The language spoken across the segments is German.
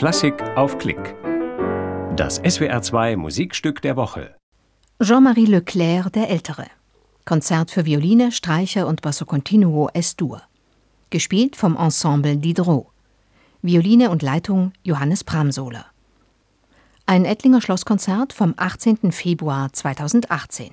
Klassik auf Klick. Das SWR2 Musikstück der Woche. Jean-Marie Leclerc der Ältere. Konzert für Violine, Streicher und Basso Continuo S-Dur. Gespielt vom Ensemble Diderot. Violine und Leitung Johannes Bramsohler. Ein Ettlinger Schlosskonzert vom 18. Februar 2018.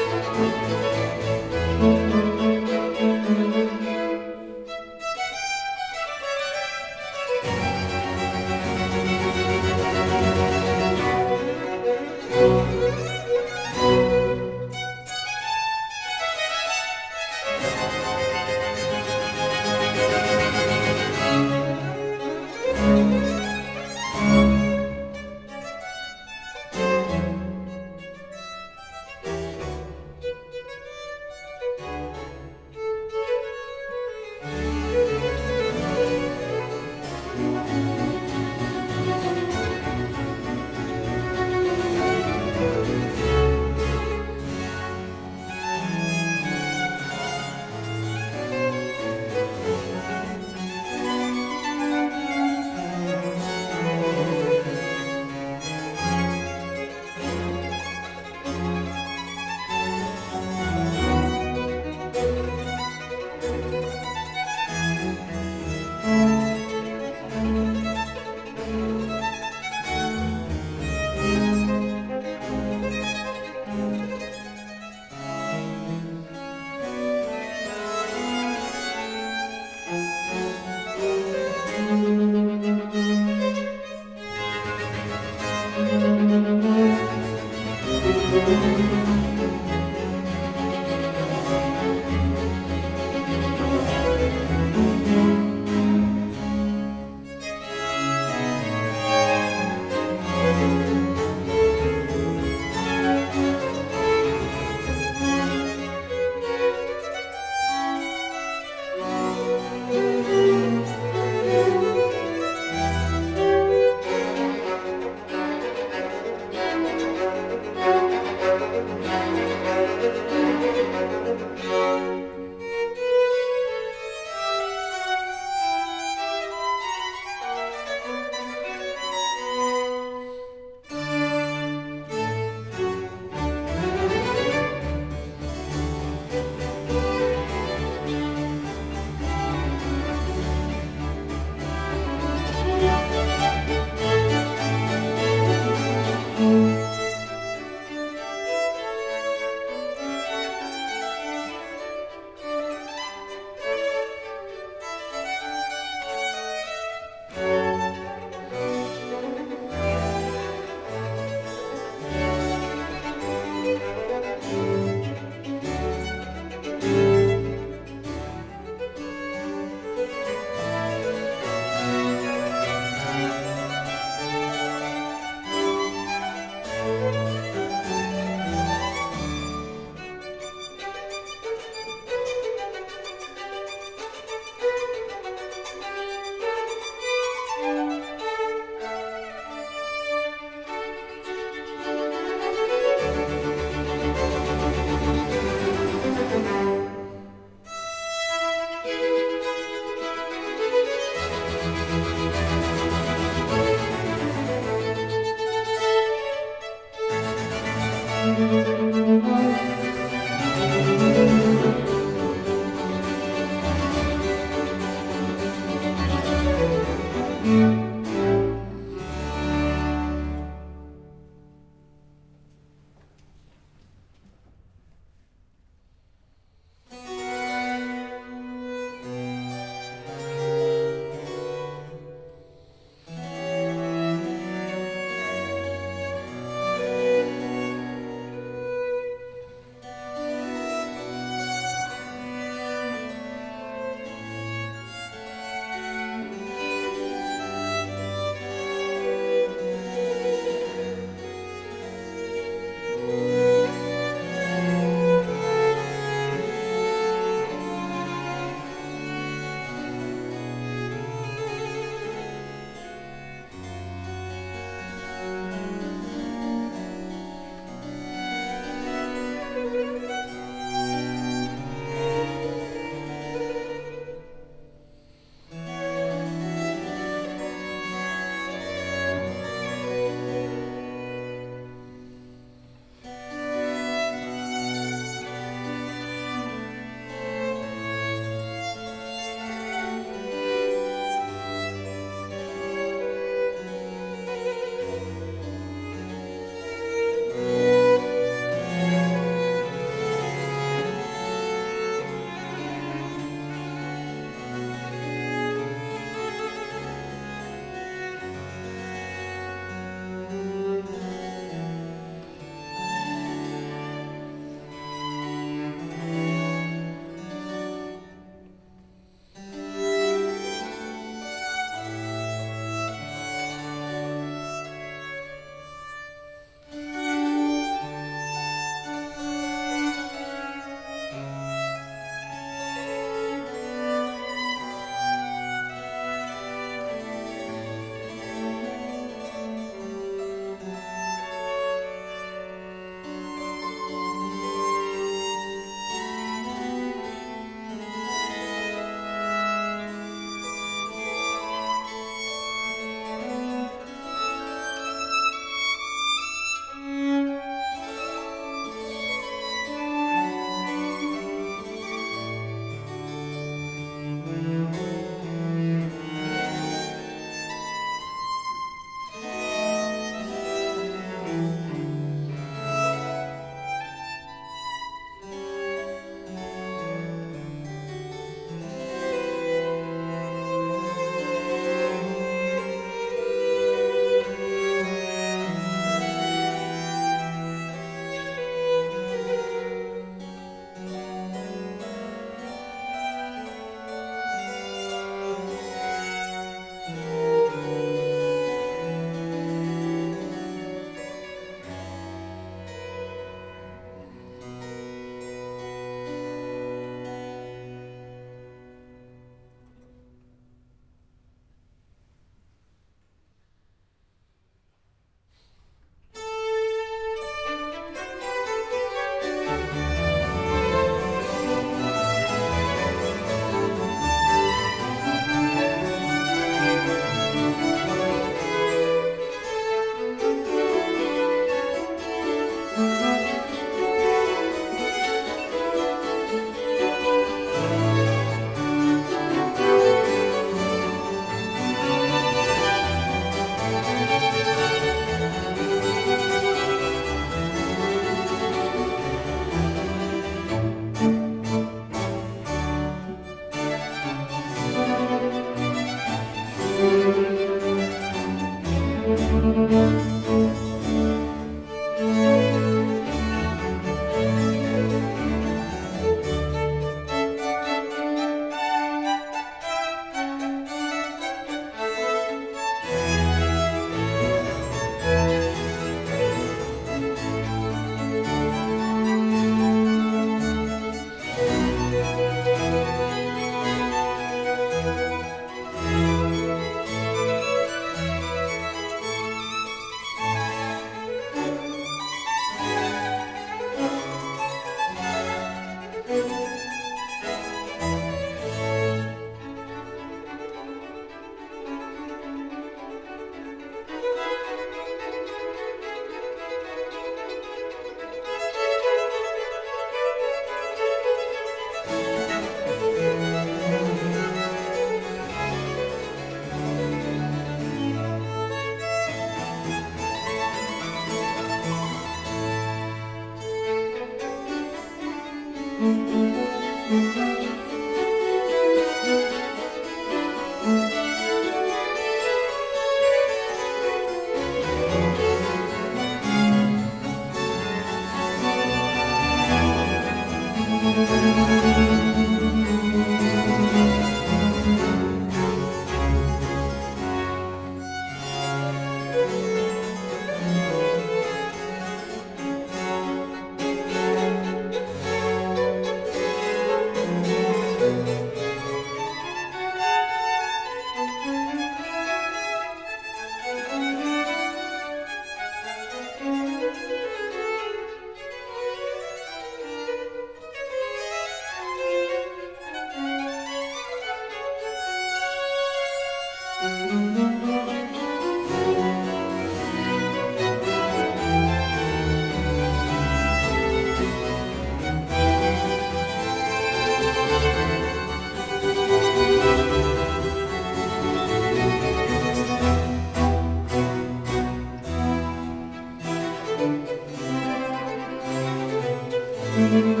Música